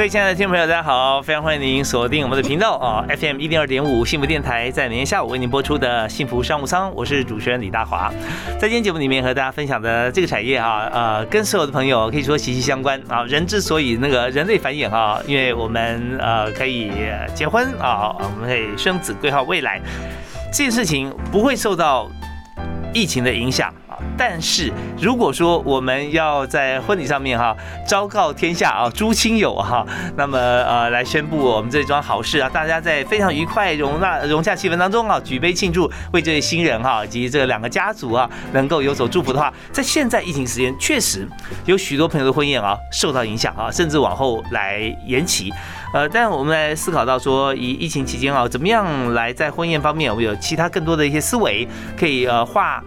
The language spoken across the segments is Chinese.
各位亲爱的听众朋友，大家好！非常欢迎您锁定我们的频道啊，FM 一零二点五幸福电台，在明天下午为您播出的幸福商务舱，我是主持人李大华。在今天节目里面和大家分享的这个产业啊，呃，跟所有的朋友可以说息息相关啊。人之所以那个人类繁衍啊，因为我们呃可以结婚啊，我们可以生子规划未来，这件事情不会受到疫情的影响啊。但是如果说我们要在婚礼上面哈昭告天下啊诸亲友哈，那么呃来宣布我们这桩好事啊，大家在非常愉快融纳融洽气氛当中啊举杯庆祝，为这对新人哈以及这两个家族啊能够有所祝福的话，在现在疫情时间确实有许多朋友的婚宴啊受到影响啊，甚至往后来延期。呃，但我们来思考到说，以疫情期间啊，怎么样来在婚宴方面，我们有其他更多的一些思维可以呃化。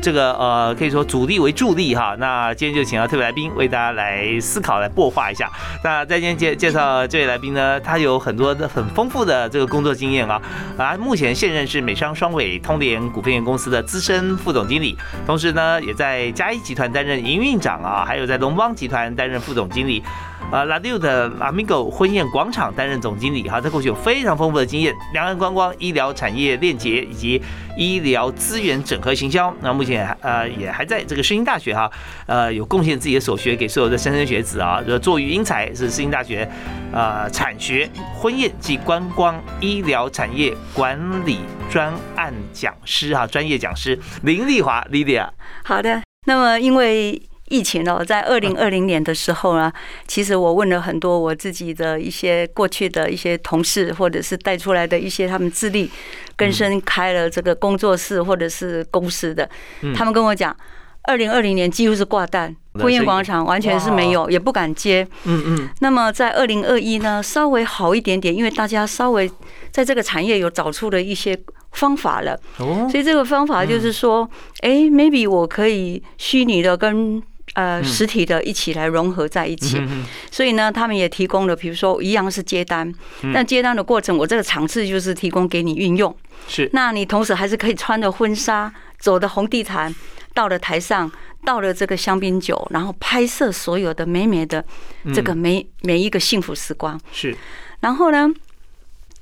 这个呃，可以说主力为助力哈。那今天就请到特别来宾为大家来思考、来擘画一下。那在今天介介绍这位来宾呢，他有很多的很丰富的这个工作经验啊。啊，目前现任是美商双伟通联股份有限公司的资深副总经理，同时呢，也在嘉一集团担任营运长啊，还有在龙邦集团担任副总经理。呃，拉六的 Amigo 婚宴广场担任总经理哈，在过去有非常丰富的经验，两岸观光、医疗产业链接以及医疗资源整合行销。那目前呃也还在这个世新大学哈，呃有贡献自己的所学给所有的莘莘学子啊，作育英才是世新大学呃产学婚宴及观光医疗产业管理专案讲师哈，专业讲师林丽华 Lydia。好的，那么因为。疫情哦，在二零二零年的时候呢，其实我问了很多我自己的一些过去的一些同事，或者是带出来的一些他们自力更生开了这个工作室或者是公司的，他们跟我讲，二零二零年几乎是挂单，婚宴广场完全是没有，也不敢接。嗯嗯。那么在二零二一呢，稍微好一点点，因为大家稍微在这个产业有找出了一些方法了。哦。所以这个方法就是说，哎，maybe 我可以虚拟的跟呃，实体的一起来融合在一起，所以呢，他们也提供了，比如说一样是接单，但接单的过程，我这个场次就是提供给你运用，是，那你同时还是可以穿着婚纱，走的红地毯，到了台上，到了这个香槟酒，然后拍摄所有的美美的这个每每一个幸福时光，是，然后呢，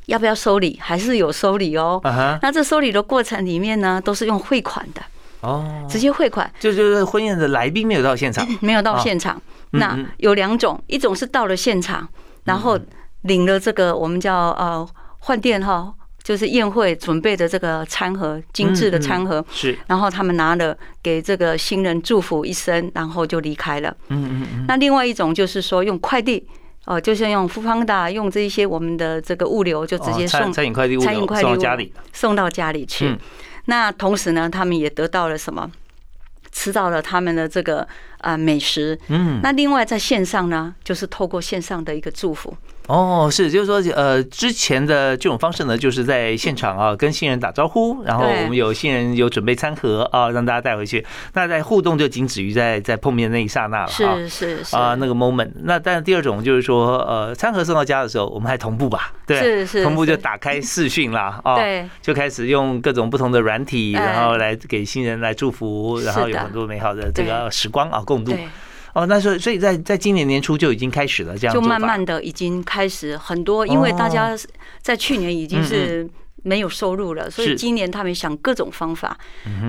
要不要收礼？还是有收礼哦，那这收礼的过程里面呢，都是用汇款的。哦，直接汇款，就就是婚宴的来宾没有到现场，没有到现场。那有两种，一种是到了现场，然后领了这个我们叫呃换店哈，就是宴会准备的这个餐盒，精致的餐盒是，然后他们拿了给这个新人祝福一声，然后就离开了。嗯嗯嗯。那另外一种就是说用快递，哦，就像用富邦达用这一些我们的这个物流，就直接送餐饮快递，餐饮快递送到家里，送到家里去。那同时呢，他们也得到了什么？吃到了他们的这个啊美食。嗯。那另外在线上呢，就是透过线上的一个祝福。哦，是，就是说，呃，之前的这种方式呢，就是在现场啊，跟新人打招呼，然后我们有新人有准备餐盒啊，让大家带回去。那在互动就仅止于在在碰面那一刹那了，是是是啊，那个 moment。那但是第二种就是说，呃，餐盒送到家的时候，我们还同步吧？对，是是，同步就打开视讯啦，啊，对，就开始用各种不同的软体，然后来给新人来祝福，然后有很多美好的这个时光啊共度。哦，那所以所以在在今年年初就已经开始了这样，就慢慢的已经开始很多，因为大家在去年已经是没有收入了，所以今年他们想各种方法，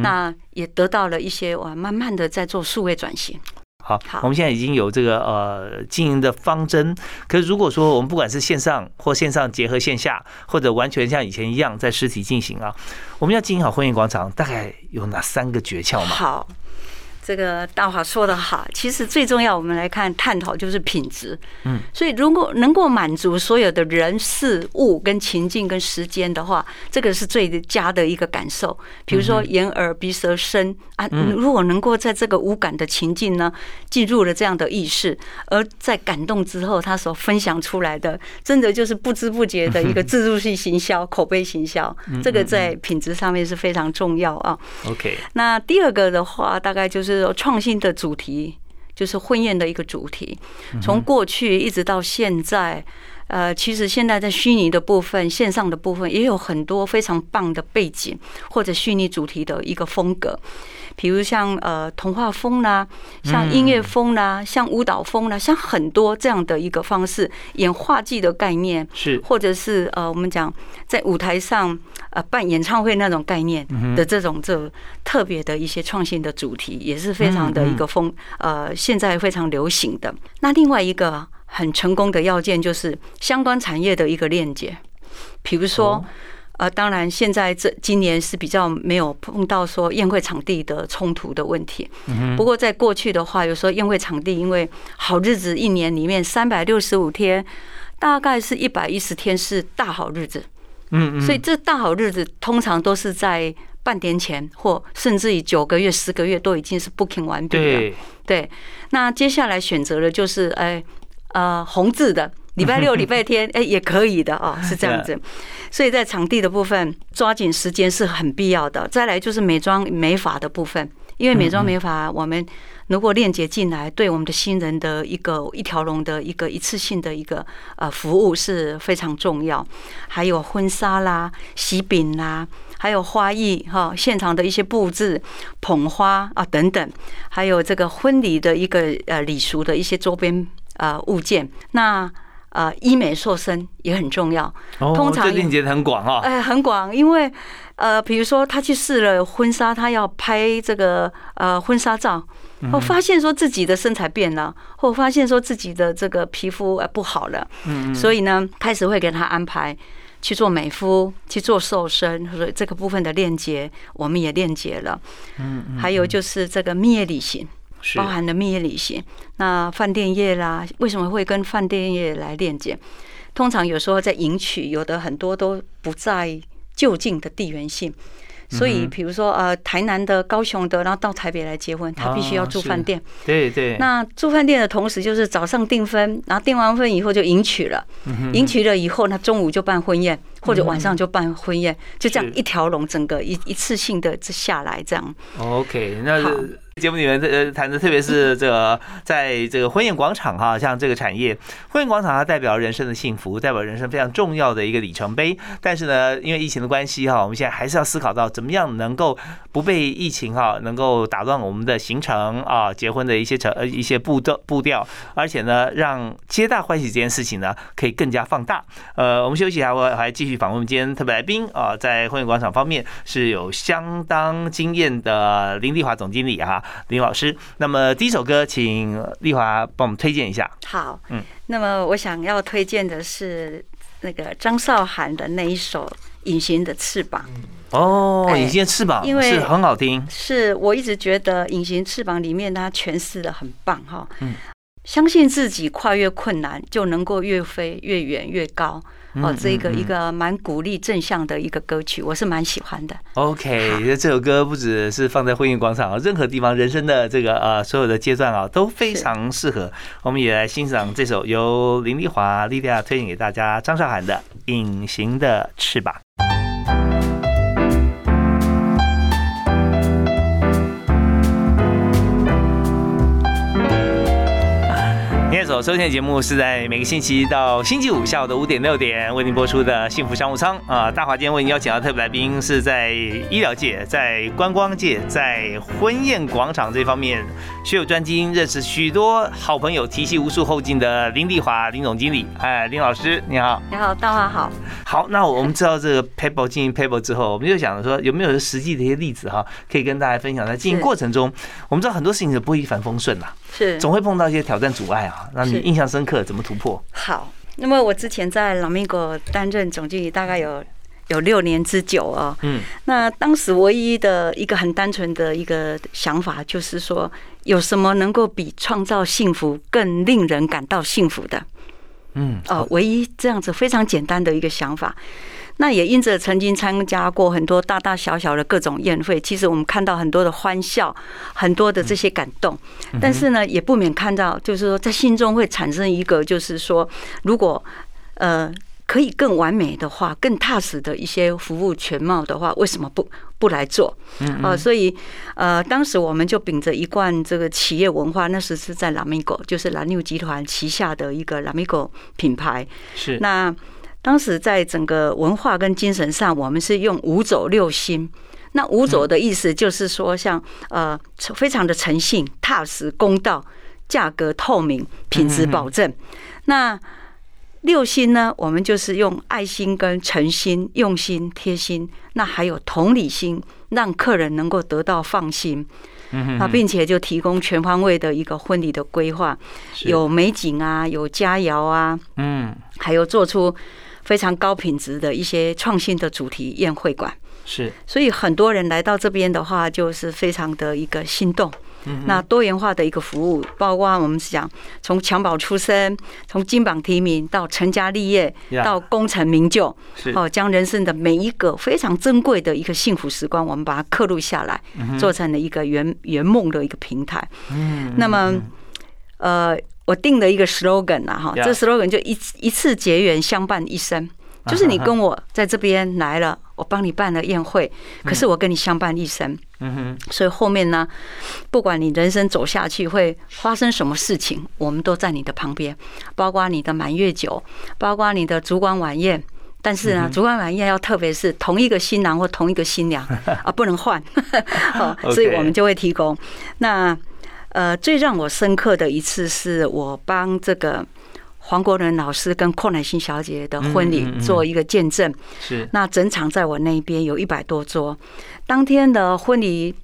那也得到了一些哇，慢慢的在做数位转型。好，我们现在已经有这个呃经营的方针，可是如果说我们不管是线上或线上结合线下，或者完全像以前一样在实体进行啊，我们要经营好婚宴广场，大概有哪三个诀窍吗？好。这个大华说的好，其实最重要，我们来看探讨就是品质。嗯，所以如果能够满足所有的人事物跟情境跟时间的话，这个是最佳的一个感受。比如说眼耳鼻舌身啊，如果能够在这个无感的情境呢，进入了这样的意识，而在感动之后，他所分享出来的，真的就是不知不觉的一个自助性行销、口碑行销，这个在品质上面是非常重要啊。OK，那第二个的话，大概就是创新的主题，就是婚宴的一个主题。从过去一直到现在，呃，其实现在在虚拟的部分、线上的部分，也有很多非常棒的背景或者虚拟主题的一个风格。比如像呃童话风啦，像音乐风啦，像舞蹈风啦，像很多这样的一个方式，演话剧的概念是，或者是呃我们讲在舞台上呃办演唱会那种概念的这种这特别的一些创新的主题，也是非常的一个风呃现在非常流行的。那另外一个很成功的要件就是相关产业的一个链接，比如说。呃，当然，现在这今年是比较没有碰到说宴会场地的冲突的问题。不过在过去的话，有时候宴会场地因为好日子一年里面三百六十五天，大概是一百一十天是大好日子。嗯嗯。所以这大好日子通常都是在半年前，或甚至于九个月、十个月都已经是 booking 完毕了。对。那接下来选择的就是哎呃红字的。礼拜六、礼拜天，哎，也可以的哦，是这样子。所以在场地的部分，抓紧时间是很必要的。再来就是美妆美发的部分，因为美妆美发，我们如果链接进来，对我们的新人的一个一条龙的一个一次性的一个呃服务是非常重要。还有婚纱啦、喜饼啦，还有花艺哈，现场的一些布置、捧花啊等等，还有这个婚礼的一个呃礼俗的一些周边呃物件，那。呃，医美塑身也很重要。通常链接很广哦。哎，很广，因为呃，比如说他去试了婚纱，他要拍这个呃婚纱照，我发现说自己的身材变了，或发现说自己的这个皮肤呃不好了，嗯，所以呢，开始会给他安排去做美肤，去做瘦身，所以这个部分的链接我们也链接了。嗯，还有就是这个蜜月旅行。包含了蜜月旅行，那饭店业啦，为什么会跟饭店业来链接？通常有时候在迎娶，有的很多都不在就近的地缘性，所以比如说呃，台南的、高雄的，然后到台北来结婚，他必须要住饭店。对对。那住饭店的同时，就是早上订婚，然后订完婚以后就迎娶了，迎娶了以后，那中午就办婚宴，或者晚上就办婚宴，就这样一条龙，整个一一次性的下来这样。OK，那。节目里面这呃谈的，特别是这个在这个婚宴广场哈，像这个产业，婚宴广场它代表人生的幸福，代表人生非常重要的一个里程碑。但是呢，因为疫情的关系哈，我们现在还是要思考到怎么样能够不被疫情哈能够打乱我们的行程啊，结婚的一些程呃一些步调步调，而且呢，让皆大欢喜这件事情呢可以更加放大。呃，我们休息一下，我还继续访问今天特别来宾啊，在婚宴广场方面是有相当经验的林丽华总经理哈。林老师，那么第一首歌，请丽华帮我们推荐一下。好，嗯，那么我想要推荐的是那个张韶涵的那一首《隐形的翅膀》。哦，《隐形的翅膀》因为是很好听，是我一直觉得《隐形翅膀》里面它诠释的很棒哈。嗯，相信自己跨越困难，就能够越飞越远越高。哦，这个一个蛮鼓励正向的一个歌曲，我是蛮喜欢的。OK，这首歌不只是放在婚姻广场啊，任何地方人生的这个呃所有的阶段啊都非常适合。我们也来欣赏这首由林丽华、莉莉亚推荐给大家张韶涵的《隐形的翅膀》。所收听的节目是在每个星期一到星期五下午的五点六点为您播出的幸福商务舱啊。大华今天为您邀请到特别来宾是在医疗界、在观光界、在婚宴广场这方面学有专精，认识许多好朋友，提携无数后进的林丽华林总经理。哎，林老师你好，你好，大华好。好，那我们知道这个 Pebble 经营 Pebble 之后，我们就想说有没有实际的一些例子哈，可以跟大家分享。在经营过程中，我们知道很多事情是不会一帆风顺呐，是总会碰到一些挑战阻碍啊。让你印象深刻，怎么突破？好，那么我之前在朗明国担任总经理，大概有有六年之久啊。嗯，那当时唯一的一个很单纯的一个想法，就是说，有什么能够比创造幸福更令人感到幸福的？嗯，哦，唯一这样子非常简单的一个想法。那也因着曾经参加过很多大大小小的各种宴会，其实我们看到很多的欢笑，很多的这些感动，但是呢，也不免看到，就是说在心中会产生一个，就是说，如果呃可以更完美的话，更踏实的一些服务全貌的话，为什么不不来做？啊，所以呃，当时我们就秉着一贯这个企业文化，那时是在拉米狗，就是蓝牛集团旗下的一个拉米狗品牌，是那。当时在整个文化跟精神上，我们是用五走六心。那五走的意思就是说，像呃，非常的诚信、踏实、公道、价格透明、品质保证。那六心呢，我们就是用爱心跟诚心、用心、贴心，那还有同理心，让客人能够得到放心。那并且就提供全方位的一个婚礼的规划，有美景啊，有佳肴啊，嗯，还有做出。非常高品质的一些创新的主题宴会馆是，所以很多人来到这边的话，就是非常的一个心动。那多元化的一个服务，包括我们讲从襁褓出生，从金榜题名到成家立业，到功成名就，哦，将人生的每一个非常珍贵的一个幸福时光，我们把它刻录下来，做成了一个圆圆梦的一个平台。嗯，那么，呃。我定了一个 slogan 啊，哈，这 slogan 就一一次结缘相伴一生，就是你跟我在这边来了，我帮你办了宴会，可是我跟你相伴一生，嗯哼，所以后面呢，不管你人生走下去会发生什么事情，我们都在你的旁边，包括你的满月酒，包括你的烛光晚宴，但是呢，烛光晚宴要特别是同一个新郎或同一个新娘 啊，不能换，好，所以我们就会提供。那。呃，最让我深刻的一次是我帮这个黄国伦老师跟寇乃馨小姐的婚礼做一个见证。是。那整场在我那边有一百多桌，当天的婚礼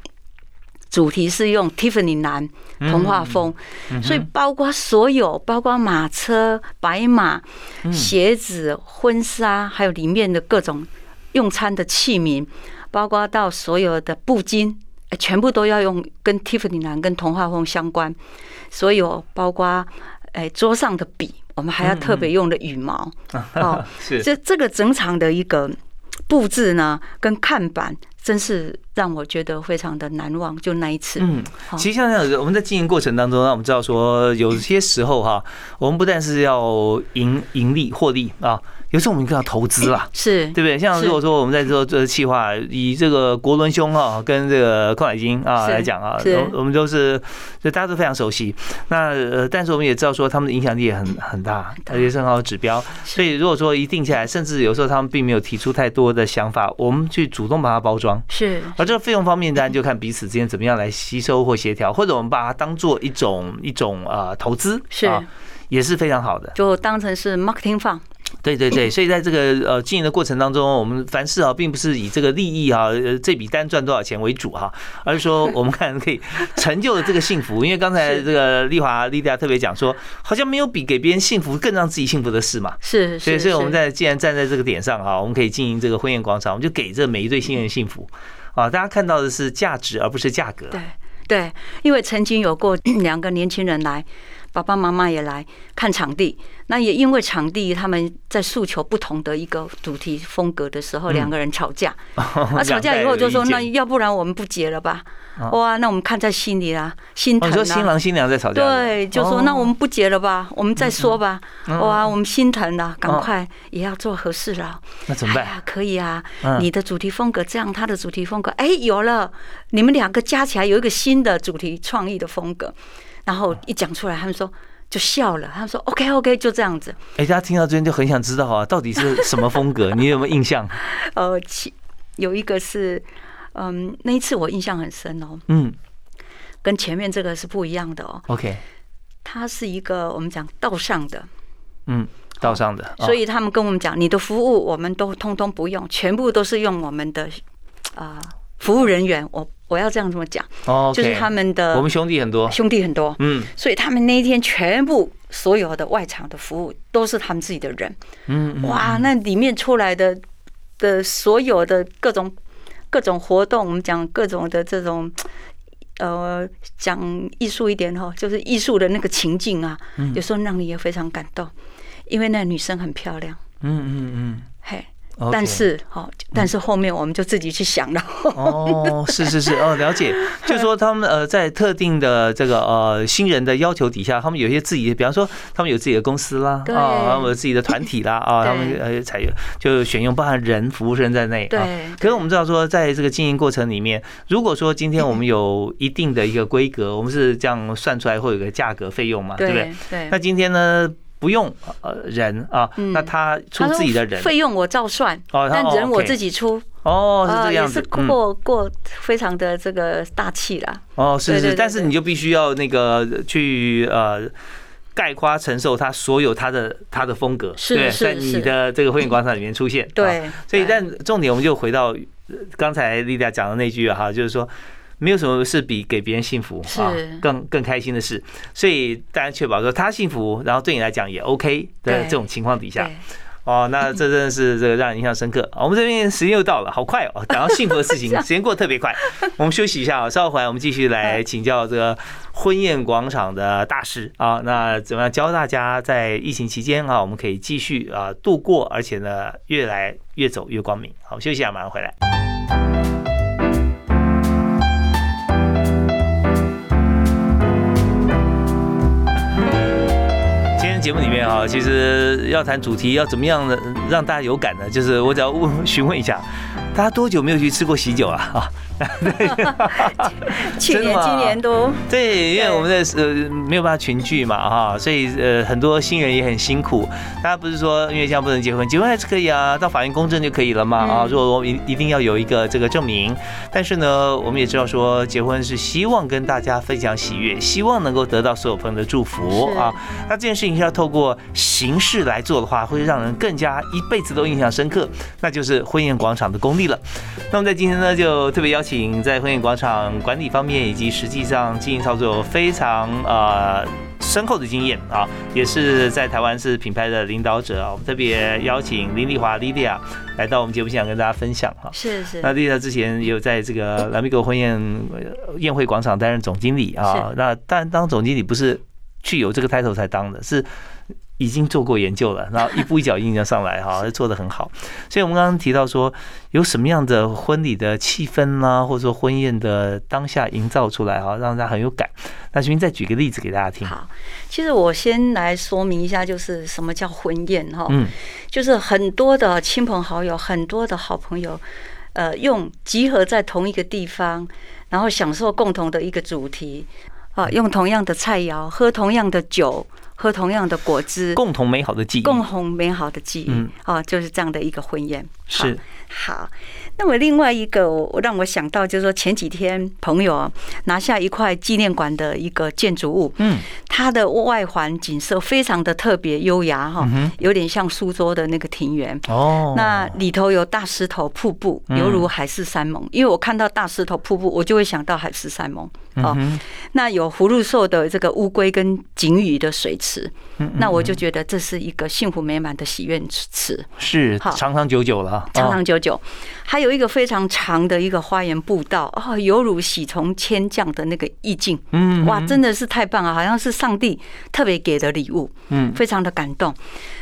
主题是用 Tiffany 蓝童话风，所以包括所有，包括马车、白马、鞋子、婚纱，还有里面的各种用餐的器皿，包括到所有的布巾。全部都要用跟 Tiffany 蓝跟童话风相关，所以哦包括哎桌上的笔，我们还要特别用的羽毛哦，是这这个整场的一个布置呢，跟看板。真是让我觉得非常的难忘，就那一次。嗯，其实像这样，我们在经营过程当中，让我们知道说，有些时候哈，我们不但是要盈盈利获利啊，有时候我们更要投资啦，是对不对？像如果说我们在做这个计划，以这个国伦兄哈跟这个邝海金啊来讲啊，我们都是就大家都非常熟悉。那呃，但是我们也知道说，他们的影响力也很很大，而且是很好的指标。所以如果说一定下来，甚至有时候他们并没有提出太多的想法，我们去主动把它包装。是，而这个费用方面，当然就看彼此之间怎么样来吸收或协调，或者我们把它当做一种一种啊投资，是，也是非常好的，就当成是 marketing fund。对对对，所以在这个呃经营的过程当中，我们凡事啊，并不是以这个利益啊，呃这笔单赚多少钱为主哈，而是说我们看可以成就了这个幸福。因为刚才这个丽华丽迪亚特别讲说，好像没有比给别人幸福更让自己幸福的事嘛。是，所以所以我们在既然站在这个点上哈，我们可以经营这个婚宴广场，我们就给这每一对新人幸福啊！大家看到的是价值，而不是价格。对对，因为曾经有过两个年轻人来。爸爸妈妈也来看场地，那也因为场地他们在诉求不同的一个主题风格的时候，两个人吵架。那吵架以后就说：“那要不然我们不结了吧？”哇，那我们看在心里啦，心疼啊。说新郎新娘在吵架。对，就说那我们不结了吧，我们再说吧。哇，我们心疼了，赶快也要做合适了。那怎么办？可以啊，你的主题风格这样，他的主题风格，哎，有了，你们两个加起来有一个新的主题创意的风格。然后一讲出来，他们说就笑了。他们说 OK OK，就这样子。哎，大家听到这边就很想知道啊，到底是什么风格？你有没有印象？呃，其有一个是，嗯，那一次我印象很深哦。嗯，跟前面这个是不一样的哦。OK，它是一个我们讲道上的，嗯，道上的。所以他们跟我们讲，你的服务我们都通通不用，全部都是用我们的啊服务人员。我我要这样这么讲，哦，就是他们的，我们兄弟很多，兄弟很多，嗯，所以他们那一天全部所有的外场的服务都是他们自己的人，嗯，哇，那里面出来的的所有的各种各种活动，我们讲各种的这种。呃，讲艺术一点哈，就是艺术的那个情境啊，有时候让你也非常感动，因为那女生很漂亮。嗯嗯嗯，嘿。但是，好，但是后面我们就自己去想了。哦，是是是，哦，了解。就说他们呃，在特定的这个呃新人的要求底下，他们有一些自己，比方说他们有自己的公司啦，啊，他们有自己的团体啦，啊，他们呃采用就选用包含人服务生在内。对。可是我们知道说，在这个经营过程里面，如果说今天我们有一定的一个规格，我们是这样算出来会有个价格费用嘛，对不对？对。那今天呢？不用呃人啊，那他出自己的人。费用我照算，但人我自己出。哦，是这样子，过过非常的这个大气啦。哦，是是，但是你就必须要那个去呃概括承受他所有他的他的风格，对在你的这个会员广场里面出现。对，所以但重点我们就回到刚才丽达讲的那句哈，就是说。没有什么是比给别人幸福啊更更开心的事，所以大家确保说他幸福，然后对你来讲也 OK 的这种情况底下，哦，那这真的是 这个让人印象深刻。我们这边时间又到了，好快哦，讲到幸福的事情，时间过得特别快。我们休息一下啊，稍后回来我们继续来请教这个婚宴广场的大师啊，那怎么样教大家在疫情期间啊，我们可以继续啊度过，而且呢越来越走越光明。好，休息一下，马上回来。节目里面啊，其实要谈主题，要怎么样的让大家有感呢？就是我只要问 询问一下，大家多久没有去吃过喜酒了啊？对，去年、今年都对，因为我们的呃没有办法群聚嘛哈，所以呃很多新人也很辛苦。大家不是说因为这样不能结婚，结婚还是可以啊，到法院公证就可以了嘛啊。如果我一一定要有一个这个证明，但是呢，我们也知道说结婚是希望跟大家分享喜悦，希望能够得到所有朋友的祝福啊。那这件事情是要透过形式来做的话，会让人更加一辈子都印象深刻，那就是婚宴广场的功力了。那么在今天呢，就特别邀请。在婚宴广场管理方面以及实际上经营操作非常呃深厚的经验啊，也是在台湾是品牌的领导者啊。我们特别邀请林丽华 Lidia 来到我们节目现场跟大家分享哈。是是。那 Lidia 之前也有在这个蓝米狗婚宴宴会广场担任总经理啊。那但当总经理不是去有这个 title 才当的，是。已经做过研究了，然后一步一脚印就上来哈，做的很好。所以，我们刚刚提到说，有什么样的婚礼的气氛啦，或者说婚宴的当下营造出来哈，让大家很有感。那请您再举个例子给大家听。好，其实我先来说明一下，就是什么叫婚宴哈。嗯，就是很多的亲朋好友，很多的好朋友，呃，用集合在同一个地方，然后享受共同的一个主题啊，用同样的菜肴，喝同样的酒。喝同样的果汁，共同美好的记忆，共同美好的记忆，嗯，哦，就是这样的一个婚宴，是。好。那么另外一个，我让我想到就是说，前几天朋友拿下一块纪念馆的一个建筑物，嗯，它的外环景色非常的特别优雅哈，有点像苏州的那个庭园。哦。那里头有大石头瀑布，犹如海誓山盟。因为我看到大石头瀑布，我就会想到海誓山盟。哦。那有葫芦兽的这个乌龟跟锦鱼的水池，那我就觉得这是一个幸福美满的喜悦池，是长长久久了，长长久久。还有一个非常长的一个花园步道啊，犹如喜从天降的那个意境，嗯，哇，真的是太棒了，好像是上帝特别给的礼物，嗯，非常的感动。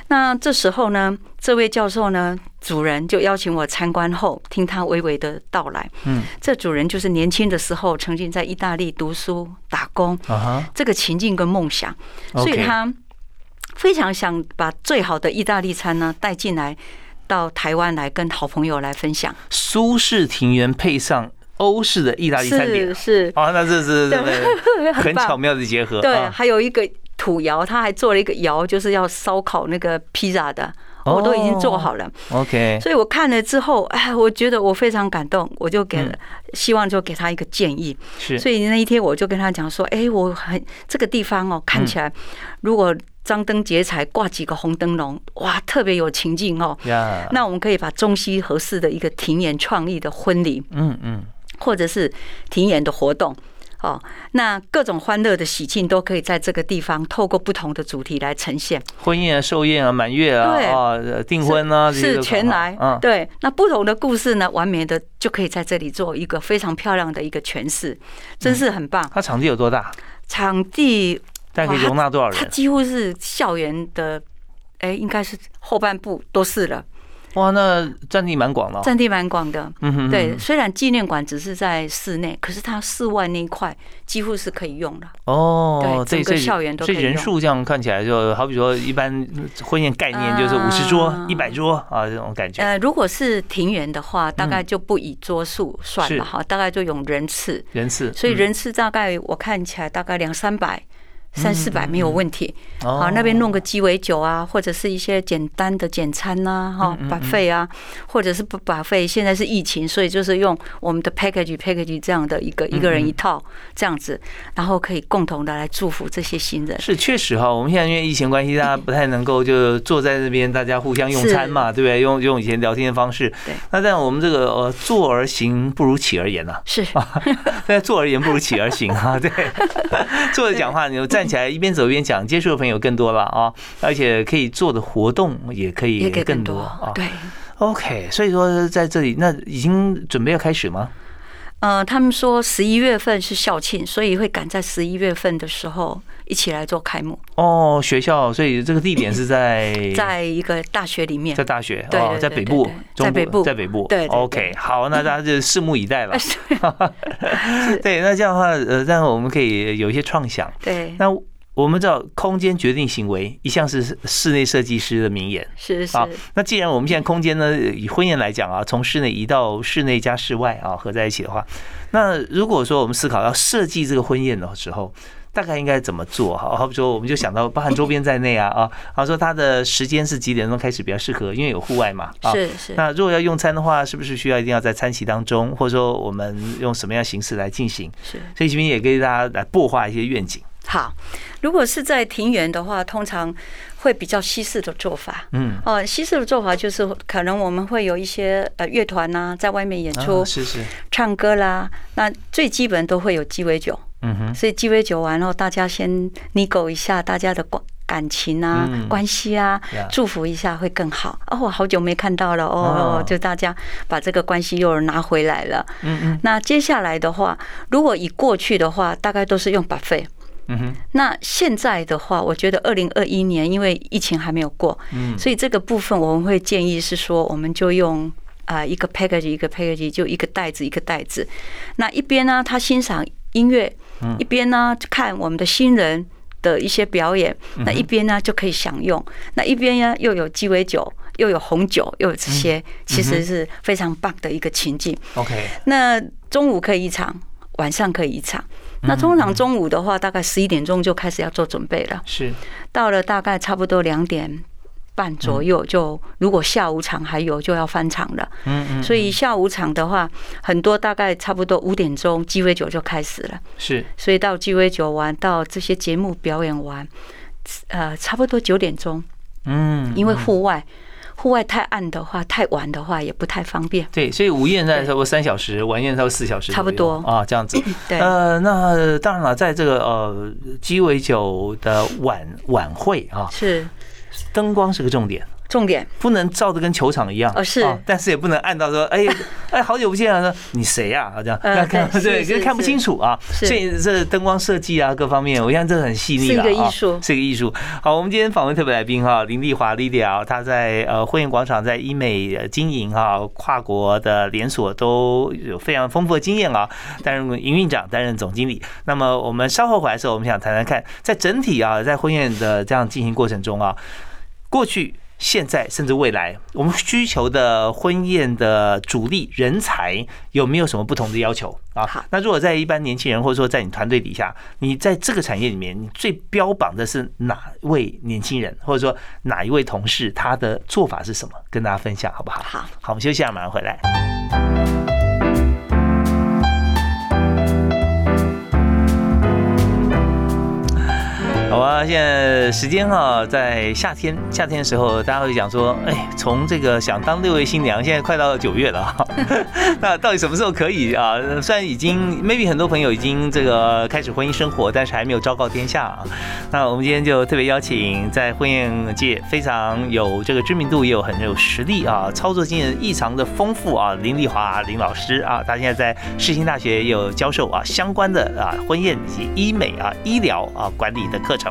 那这时候呢，这位教授呢，主人就邀请我参观后听他娓娓的道来，嗯，这主人就是年轻的时候曾经在意大利读书打工，啊这个情境跟梦想，所以他非常想把最好的意大利餐呢带进来。到台湾来跟好朋友来分享，苏式庭园配上欧式的意大利餐点，是。啊，那这是很巧妙的结合。对，还有一个土窑，他还做了一个窑，就是要烧烤那个披萨的，我都已经做好了。OK，所以我看了之后，哎，我觉得我非常感动，我就给了，希望就给他一个建议。是，所以那一天我就跟他讲说，哎，我很这个地方哦，看起来如果。张灯结彩，挂几个红灯笼，哇，特别有情境哦。那我们可以把中西合适的一个庭园创意的婚礼，嗯嗯，或者是庭园的活动，哦，那各种欢乐的喜庆都可以在这个地方透过不同的主题来呈现。婚宴啊、寿宴啊、满月啊、对啊呃订婚啊，是全来嗯，，对。那不同的故事呢，完美的就可以在这里做一个非常漂亮的一个诠释，真是很棒。它场地有多大？场地大概可以容纳多少人？它几乎是校园的，哎，应该是后半部都是了，哇，那占地蛮广的哦。占地蛮广的。嗯哼，对，虽然纪念馆只是在室内，可是它室外那一块几乎是可以用的。哦，对整个校园都所以人数这样看起来，就好比说一般婚宴概念就是五十桌、啊一百桌啊这种感觉。呃，如果是庭园的话，大概就不以桌数算了哈，大概就用人次，人次，嗯所以人次大概我看起来大概两三百。三四百没有问题，哦好，那边弄个鸡尾酒啊，或者是一些简单的简餐呐，哈，嗯把费啊，或者是不把费。现在是疫情，所以就是用我们的 package package 这样的一个一个人一套这样子，然后可以共同的来祝福这些新人。是确实哈，我们现在因为疫情关系，大家不太能够就坐在那边，大家互相用餐嘛，对不对？用用以前聊天的方式。对。那但我们这个呃，坐而行不如起而言呐、是，但坐而言不如起而行啊，对。坐着讲话，你就站起来一边走一边讲，接触的朋友更多了啊，而且可以做的活动也可以更多啊。对。OK，所以说在这里，那已经准备要开始吗？呃，他们说十一月份是校庆，所以会赶在十一月份的时候一起来做开幕，哦，学校，所以这个地点是在 在一个大学里面在。大学哦，在北部在北部在北部。对 OK，好，那大家就拭目以待了。对，那这样的话，呃，这样我们可以有一些创想。对，那我们知道，空间决定行为，一向是室内设计师的名言。是是啊，那既然我们现在空间呢，以婚宴来讲啊，从室内移到室内加室外啊，合在一起的话，那如果说我们思考要设计这个婚宴的时候，大概应该怎么做？好，好比说，我们就想到包含周边在内啊啊，好说它的时间是几点钟开始比较适合，因为有户外嘛啊。是是。那如果要用餐的话，是不是需要一定要在餐席当中，或者说我们用什么样形式来进行？是所以这边也给大家来擘画一些愿景。好，如果是在庭园的话，通常会比较西式的做法。嗯，哦，西式的做法就是可能我们会有一些呃乐团呐，在外面演出、啊是是，唱歌啦。那最基本都会有鸡尾酒，嗯哼，所以鸡尾酒完后，大家先你狗一下大家的关感情啊、嗯关系啊，祝福一下会更好。哦，我好久没看到了哦哦，就大家把这个关系又拿回来了。嗯嗯那接下来的话，如果以过去的话，大概都是用 buffet。嗯哼，那现在的话，我觉得二零二一年因为疫情还没有过，嗯所以这个部分我们会建议是说，我们就用啊一个 package 一个 package 就一个袋子一个袋子。那一边呢，他欣赏音乐，一边呢看我们的新人的一些表演，那一边呢就可以享用，那一边呢又有鸡尾酒。又有红酒，又有这些，其实是非常棒的一个情境。，OK，那中午可以一场，晚上可以一场。那通常中午的话，大概十一点钟就开始要做准备了。是，到了大概差不多两点半左右，就如果下午场还有，就要翻场了。嗯嗯，所以下午场的话，很多大概差不多五点钟鸡尾酒就开始了。是，所以到鸡尾酒完，到这些节目表演完，呃，差不多九点钟，嗯，因为户外。户外太暗的话，太晚的话也不太方便。对，所以午宴在差不多三小时，晚宴差不多四小时，差不多啊，这样子。对，呃，那当然了，在这个呃鸡尾酒的晚晚会啊，是灯光是个重点。重点。不能照的跟球场一样哦是但是也不能按到说，哎哎，好久不见啊，说你谁呀？啊，这样呃那看对就看不清楚啊。是所以这灯光设计啊，各方面，我想这很细腻了是一个啊艺术是一个艺术。好，我们今天访问特别来宾哈，林丽华 Lydia，她在呃婚宴广场在医美呃经营哈，跨国的连锁都有非常丰富的经验啊，担任营运长，担任总经理。那么我们稍后回来的时候，我们想谈谈看，在整体啊，在婚宴的这样进行过程中啊，过去。现在甚至未来，我们需求的婚宴的主力人才有没有什么不同的要求啊好？那如果在一般年轻人，或者说在你团队底下，你在这个产业里面，你最标榜的是哪位年轻人，或者说哪一位同事，他的做法是什么？跟大家分享好不好？好，好，我们休息一下，马上回来。好，吧，现在时间哈，在夏天，夏天的时候，大家会讲说，哎，从这个想当六位新娘，现在快到九月了哈。那到底什么时候可以啊？虽然已经 maybe 很多朋友已经这个开始婚姻生活，但是还没有昭告天下啊。那我们今天就特别邀请在婚宴界非常有这个知名度，也有很有实力啊，操作经验异常的丰富啊，林丽华林老师啊，他现在在世新大学也有教授啊相关的啊婚宴以及医美啊医疗啊管理的课程。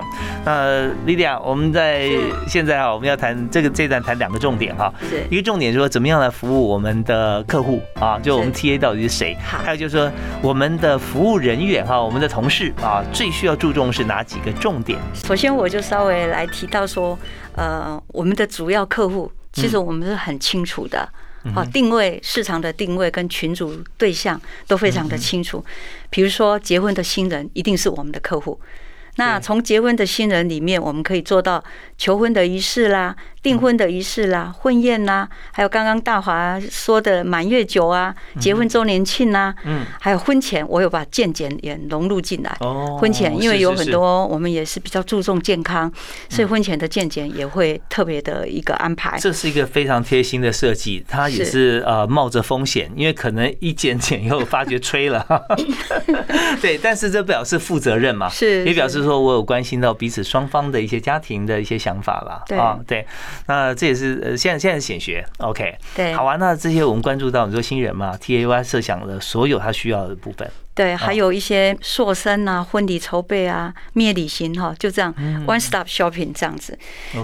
那莉莉亚，我们在现在啊，我们要谈这个这段谈两个重点哈，一个重点说怎么样来服务我们的客户啊，就我们 T A 到底是谁？还有就是说我们的服务人员哈，我们的同事啊，最需要注重是哪几个重点？首先我就稍微来提到说，呃，我们的主要客户其实我们是很清楚的，啊，定位市场的定位跟群主对象都非常的清楚。比如说结婚的新人一定是我们的客户。那从结婚的新人里面，我们可以做到求婚的仪式啦。订婚的仪式啦，婚宴啦，还有刚刚大华说的满月酒啊，结婚周年庆啊，嗯，还有婚前，我有把健检也融入进来。哦，婚前因为有很多我们也是比较注重健康，所以婚前的健检也会特别的一个安排。这是一个非常贴心的设计，它也是呃冒着风险，因为可能一检检以后发觉吹了。对，但是这表示负责任嘛，是也表示说我有关心到彼此双方的一些家庭的一些想法了。对啊，对。那这也是呃，现在现在显学，OK，对，好啊。那这些我们关注到，你说新人嘛，T A Y 设想的所有他需要的部分，对，还有一些硕生啊、婚礼筹备啊、灭礼行哈，就这样 One Stop Shopping 这样子。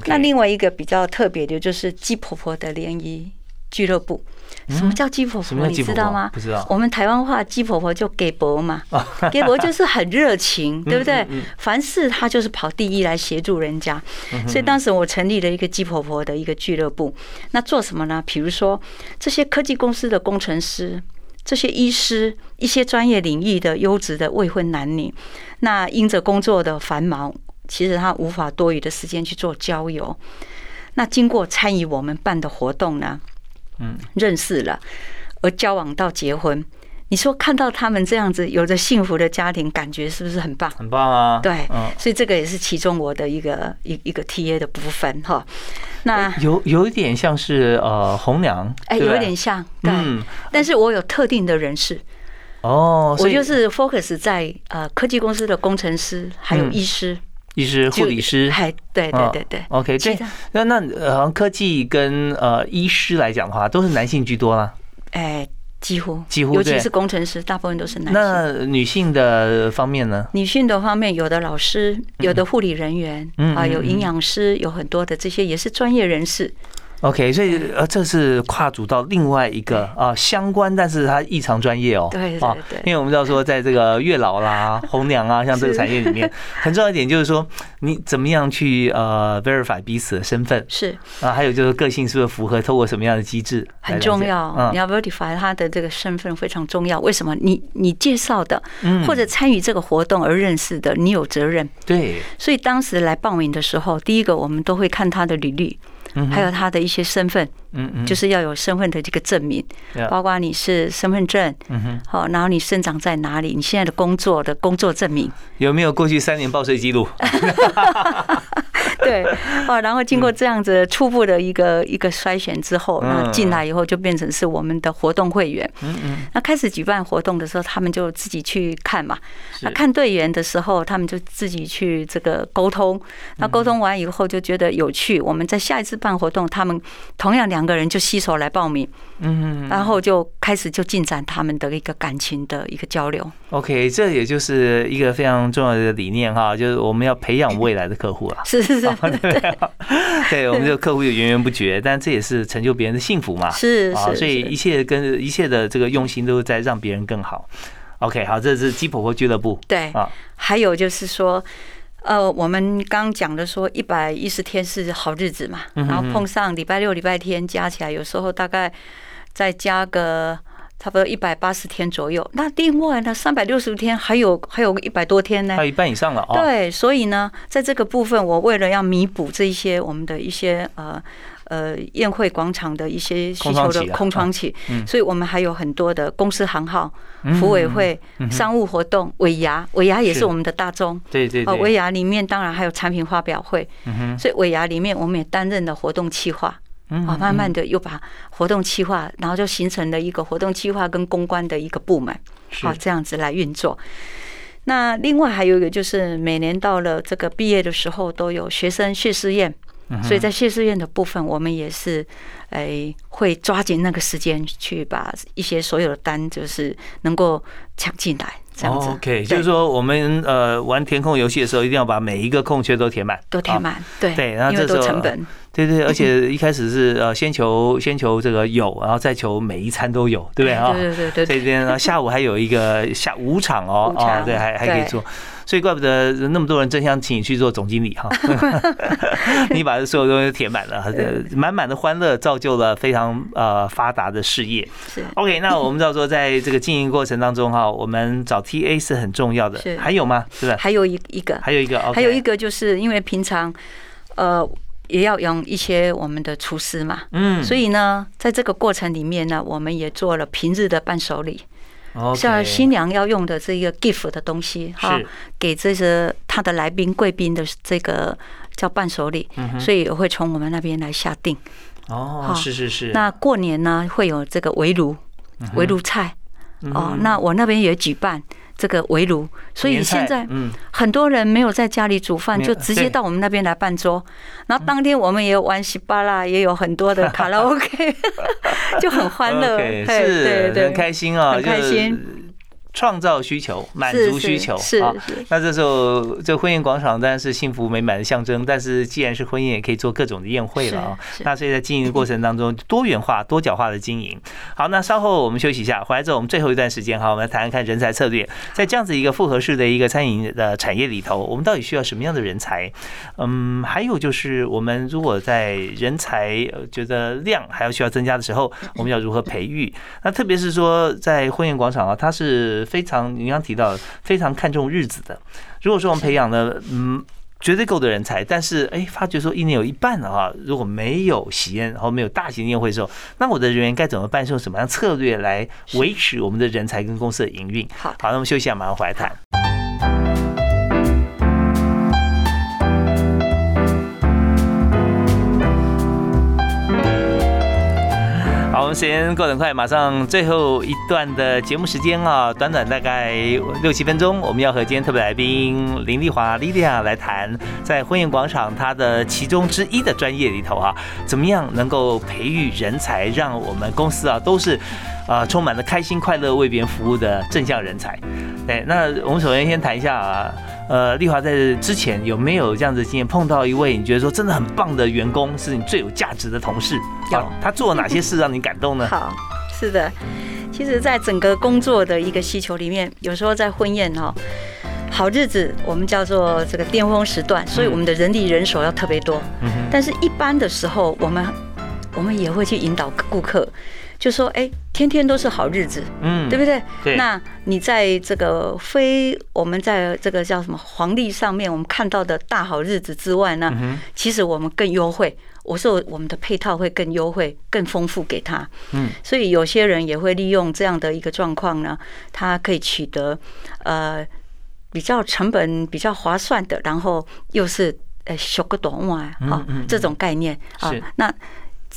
那另外一个比较特别的，就是鸡婆婆的联谊俱乐部。什么叫鸡婆婆？你知道吗？不知道。我们台湾话鸡婆婆就给伯嘛，给伯就是很热情，对不对？凡事他就是跑第一来协助人家。所以当时我成立了一个鸡婆婆的一个俱乐部。那做什么呢？比如说这些科技公司的工程师、这些医师、一些专业领域的优质的未婚男女，那因着工作的繁忙，其实他无法多余的时间去做交友。那经过参与我们办的活动呢？嗯，认识了，而交往到结婚，你说看到他们这样子有着幸福的家庭，感觉是不是很棒？很棒啊！对，所以这个也是其中我的一个一一个 T A 的部分哈。那有有一点像是呃红娘，哎，有一点像，对。但是我有特定的人士哦，我就是 focus 在呃科技公司的工程师还有医师。医师、护理师，还对对对对，OK，这那那呃，科技跟呃医师来讲的话，都是男性居多啦。哎，几乎几乎，尤其是工程师，大部分都是男性。那女性的方面呢？女性的方面，有的老师，有的护理人员，啊，有营养师，有很多的这些也是专业人士。OK，所以呃，这是跨组到另外一个啊相关，但是它异常专业哦。对对对。因为我们知道说，在这个月老啦、红娘啊，像这个产业里面，很重要一点就是说，你怎么样去呃 verify 彼此的身份是啊，还有就是个性是不是符合，透过什么样的机制很重要。你要 verify 他的这个身份非常重要。为什么？你你介绍的或者参与这个活动而认识的，你有责任。对。所以当时来报名的时候，第一个我们都会看他的履历。还有他的一些身份，嗯嗯，就是要有身份的这个证明，包括你是身份证，嗯哼，好，然后你生长在哪里，你现在的工作的工作证明，有没有过去三年报税记录？对，哦，然后经过这样子初步的一个一个筛选之后，那进来以后就变成是我们的活动会员。嗯嗯。那开始举办活动的时候，他们就自己去看嘛。那看队员的时候，他们就自己去这个沟通。那沟通完以后就觉得有趣，我们在下一次办活动，他们同样两个人就携手来报名。嗯。然后就开始就进展他们的一个感情的一个交流。OK，这也就是一个非常重要的理念哈，就是我们要培养未来的客户啊。是是是。对，对 我们这个客户就源源不绝，但这也是成就别人的幸福嘛。是啊，所以一切跟一切的这个用心都是在让别人更好。OK，好，这是鸡婆婆俱乐部。对啊，还有就是说，呃，我们刚讲的说一百一十天是好日子嘛，然后碰上礼拜六、礼拜天加起来，有时候大概再加个差不多一百八十天左右。那另外呢，三百六十天还有还有一百多天呢还，有一半以上了哦。对，所以呢，在这个部分，我为了要弥补这一些我们的一些呃呃宴会广场的一些需求的空窗期所以我们还有很多的公司行号、服委会、商务活动、尾牙，尾牙也是是我们的大宗。哦，对对对，尾牙里面当然还有产品发表会，所以尾牙里面我们也担任了活动企划。嗯啊，慢慢的又把活动计划，然后就形成了一个活动计划跟公关的一个部门，是好这样子来运作。那另外还有一个就是每年到了这个毕业的时候，都有学生谢师宴，嗯所以在谢师宴的部分，我们也是诶会抓紧那个时间去把一些所有的单就是能够抢进来，这样子。哦 OK，就是说我们呃玩填空游戏的时候，一定要把每一个空缺都填满，啊。都填满，对对然后因为这时候都成本，对对，而且一开始是呃先求先求这个有，然后再求每一餐都有，对不对？啊？对对对对。这边呢，下午还有一个下 午场哦，哦，对，还还可以做，所以怪不得那么多人争相请你去做总经理哈，你把所有东西都填满了，呃满满的欢乐造就了非常呃发达的事业。是。OK，那我们知道说，在这个经营过程当中哈，我们找 TA 是很重要的。是，还有吗？是？还有一一个。还有一个还有一个就是因为平常，呃，也要用一些我们的厨师嘛，嗯，所以呢，在这个过程里面呢，我们也做了平日的伴手礼。像新娘要用的这个 gift 的东西哈，给这些他的来宾贵宾的这个叫伴手礼，嗯所以也会从我们那边来下定。哦，是是是，那过年呢会有这个围炉，围炉菜。哦，那我那边也举办。这个围炉，所以现在嗯，很多人没有在家里煮饭，就直接到我们那边来办桌。然后当天我们也有玩西巴拉，也有很多的卡拉 OK，就很欢乐。对对，很开心啊，很开心就是创造需求，满足需求是啊。是那这时候，这婚宴广场当然是幸福美满的象征，但是既然是婚宴，也可以做各种的宴会了啊。那所以在经营的过程当中，多元化、多角化的经营。好，那稍后我们休息一下，回来之后我们最后一段时间哈，我们来谈谈看人才策略。在这样子一个复合式的一个餐饮的产业里头，我们到底需要什么样的人才？嗯，还有就是我们如果在人才呃觉得量还要需要增加的时候，我们要如何培育？那特别是说在婚宴广场啊，它是非常你刚刚提到非常看重日子的。如果说我们培养了嗯。绝对够的人才，但是哎，发觉说一年有一半的话，如果没有喜宴，然后没有大型宴会的时候，那我的人员该怎么办？是用什么样策略来维持我们的人才跟公司的营运？好好，那我们休息一下，马上回来谈。们时间过得很快，马上最后一段的节目时间啊，短短大概六七分钟，我们要和今天特别来宾林丽华 Lilia 来谈，在婚宴广场它的其中之一的专业里头啊，怎么样能够培育人才，让我们公司啊都是啊充满了开心快乐为别人服务的正向人才。对，那我们首先先谈一下啊。呃，丽华在之前有没有这样子的经验？碰到一位你觉得说真的很棒的员工，是你最有价值的同事？有啊他做了哪些事让你感动呢？好，是的。其实，在整个工作的一个需求里面，有时候在婚宴哈，好日子我们叫做这个巅峰时段，所以我们的人力人手要特别多。嗯哼，但是，一般的时候，我们我们也会去引导顾客，就说：“哎，天天都是好日子，嗯对不对？对那你在这个非我们在这个叫什么黄历上面我们看到的大好日子之外呢，嗯，其实我们更优惠。我说我们的配套会更优惠、更丰富给他。嗯，所以有些人也会利用这样的一个状况呢，他可以取得呃比较成本比较划算的，然后又是呃修个短袜啊嗯嗯这种概念啊。那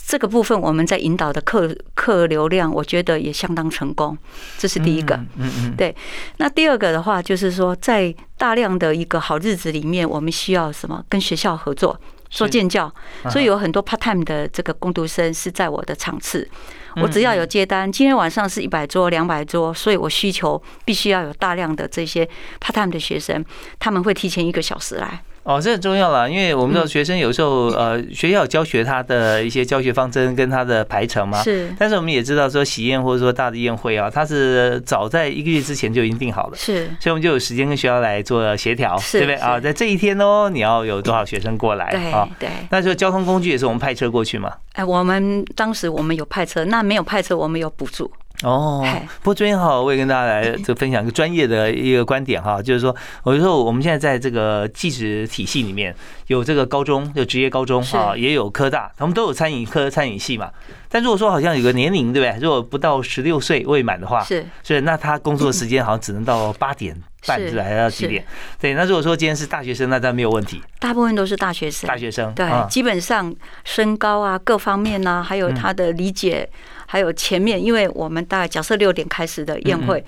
这个部分我们在引导的客客流量，我觉得也相当成功，这是第一个。嗯嗯嗯，对，那第二个的话，就是说，在大量的一个好日子里面，我们需要什么？跟学校合作做是建教，啊所以有很多 part time 的这个工读生是在我的场次。嗯我只要有接单，今天晚上是一百桌、两百桌，所以我需求必须要有大量的这些 part time 的学生，他们会提前一个小时来。哦，这很重要了，因为我们知道嗯学生有时候呃，学校教学他的一些教学方针跟他的排程嘛。是但是我们也知道说喜宴或者说大的宴会啊，它是早在一个月之前就已经定好了。是所以我们就有时间跟学校来做协调，是对不对啊？在这一天哦，你要有多少学生过来啊？对。那就交通工具也是我们派车过去嘛。哎，我们当时我们有派车，那没有派车，我们有补助。哦，不过这边哈，我也跟大家来这分享一个专业的一个观点哈，就是说，我就说我们现在在这个技职体系里面有这个高中，有职业高中是哈，也有科大，他们都有餐饮科、餐饮系嘛。但如果说好像有个年龄，对不对？如果不到十六岁未满的话，是所以那他工作时间好像只能到八点半，是？还要几点？对，那如果说今天是大学生，那当然没有问题。大部分都是大学生大。学生对啊，基本上身高啊各方面啊、还有嗯他的理解，还有前面，因为我们大概假设六点开始的宴会，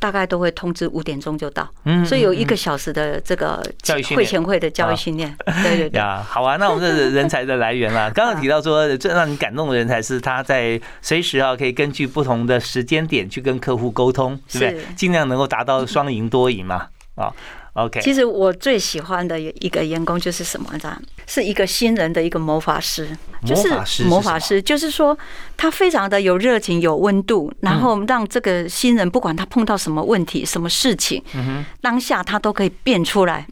大概都会通知五点钟就到，嗯所以有一个小时的这个教育会前会的教育训练。对对对，呀，好啊，那我们这是人才的来源啦。刚刚提到说，最让你感动的人才是他在随时啊，可以根据不同的时间点去跟客户沟通，对不对是？尽量能够达到双赢多赢嘛。啊，OK，其实我最喜欢的一个员工就是什么呢？是一个新人的一个魔法师，就是魔法师就是说他非常的有热情、有温度，然后让这个新人不管他碰到什么问题、什么事情，嗯当下他都可以变出来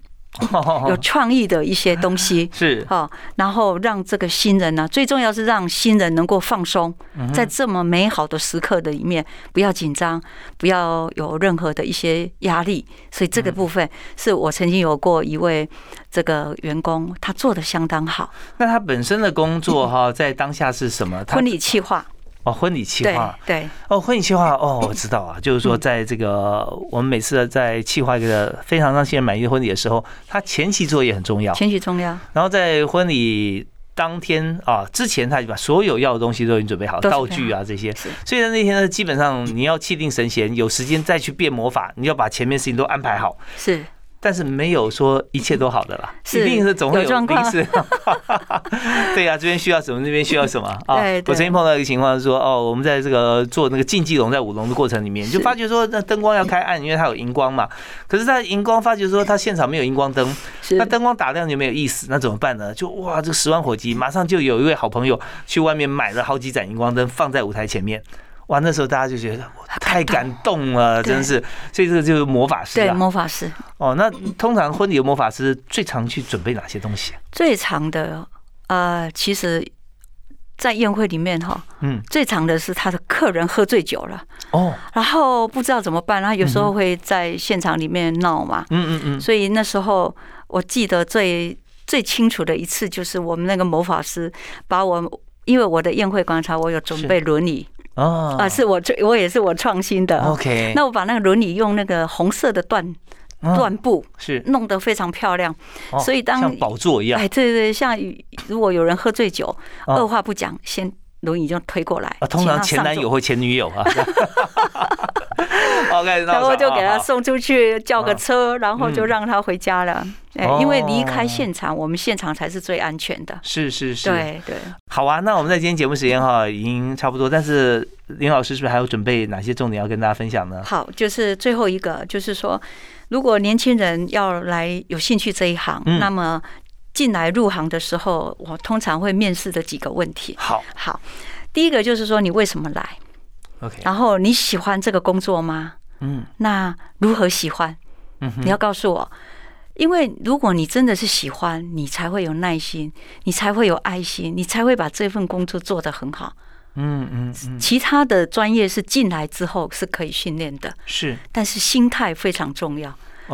有创意的一些东西。是哦，然后让这个新人呢，最重要是让新人能够放松，嗯在这么美好的时刻的里面，不要紧张，不要有任何的一些压力。所以这嗯个部分是我曾经有过一位这个员工，他做的相当好，那他本身的工作哈，在当下是什么？婚礼企划，哦，婚礼企划对哦，婚礼企划哦，我知道啊，就是说在这个我们每次在企划一个非常让新人满意的婚礼的时候，他前期做也很重要。前期重要，然后在婚礼当天啊之前，他就把所有要的东西都已经准备好，道具啊这些。所以在那天呢，基本上你要气定神闲，有时间再去变魔法，你要把前面事情都安排好。是但是没有说一切都好的啦，一定是总会有临时。对呀、这边需要什么，那边需要什么啊？我曾经碰到一个情况是说，哦，我们在这个做那个竞技龙在舞龙的过程里面，就发觉说那灯光要开暗，因为它有荧光嘛。可是它荧光发觉说它现场没有荧光灯，那灯光打亮就没有意思，那怎么办呢？就哇，这个十万火急，马上就有一位好朋友去外面买了好几盏荧光灯放在舞台前面。哇，那时候大家就觉得我太感动了，对。真的是，所以这个就是魔法师对啊。魔法师。哦，那通常婚礼的魔法师最常去准备哪些东西啊？最常的呃，其实。在宴会里面哈，嗯，最常的是他的客人喝醉酒了，哦，然后不知道怎么办，然后有时候会在现场里面闹嘛，嗯嗯嗯，所以那时候我记得最最清楚的一次，就是我们那个魔法师把我，因为我的宴会广场我有准备轮椅哦啊，是我最我也是我创新的。啊。OK，那我把那个轮椅用那个红色的缎嗯。缎布是，弄得非常漂亮，哦所以当像宝座一样。哎，对对对，像如果有人喝醉酒，哦。二话不讲，先轮椅就推过来啊，，通常前男友或前女友啊。OK，然后就给他送出去，叫个啊车，然后就让他回家了。因为离开现场，我们现场才是最安全的。是是是，对对，好啊。那我们在今天节目时间哈已经差不多，但是林老师是不是还有准备哪些重点要跟大家分享呢？好，就是最后一个，就是说，如果年轻人要来有兴趣这一行，嗯那么进来入行的时候，我通常会面试的几个问题。好好，第一个就是说你为什么来，，OK，然后你喜欢这个工作吗？嗯那如何喜欢？嗯你要告诉我，因为如果你真的是喜欢，你才会有耐心，你才会有爱心，你才会把这份工作做得很好。嗯嗯嗯，其他的专业是进来之后是可以训练的，是但是心态非常重要。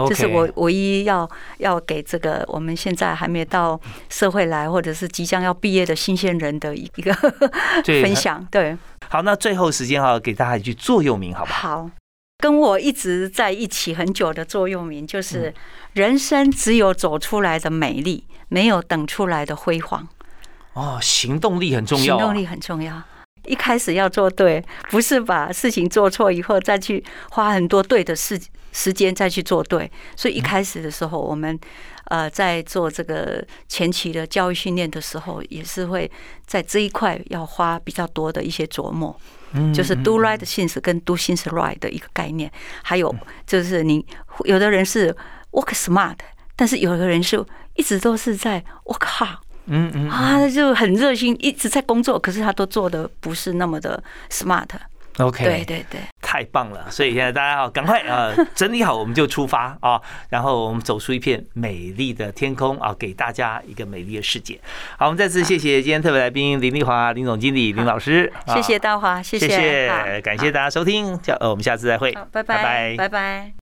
这是我唯一要要给这个我们现在还没到社会来，或者是即将要毕业的新鲜人的一一个 分享。对，好。那最后时间哈，给大家一句座右铭，好不好？好，跟我一直在一起很久的座右铭就是：嗯人生只有走出来的美丽，没有等出来的辉煌。哦，行动力很重要、啊，行动力很重要。一开始要做对，不是把事情做错以后再去花很多对的事时间再去做对。所以一开始的时候，我们呃在做这个前期的教育训练的时候，也是会在这一块要花比较多的一些琢磨，嗯就是 do right things 跟 do things right 的一个概念。还有就是你有的人是 work smart，但是有的人是一直都是在 work hard。嗯嗯啊，他就很热心，一直在工作，可是他都做的不是那么的 smart。，OK，对对对，太棒了，所以现在大家好赶快啊，整理好我们就出发啊，然后我们走出一片美丽的天空啊，给大家一个美丽的世界。好，我们再次谢谢今天特别来宾林丽华林总经理林老师，谢谢大华，谢谢谢，感谢大家收听，叫呃，我们下次再会，拜拜，拜拜。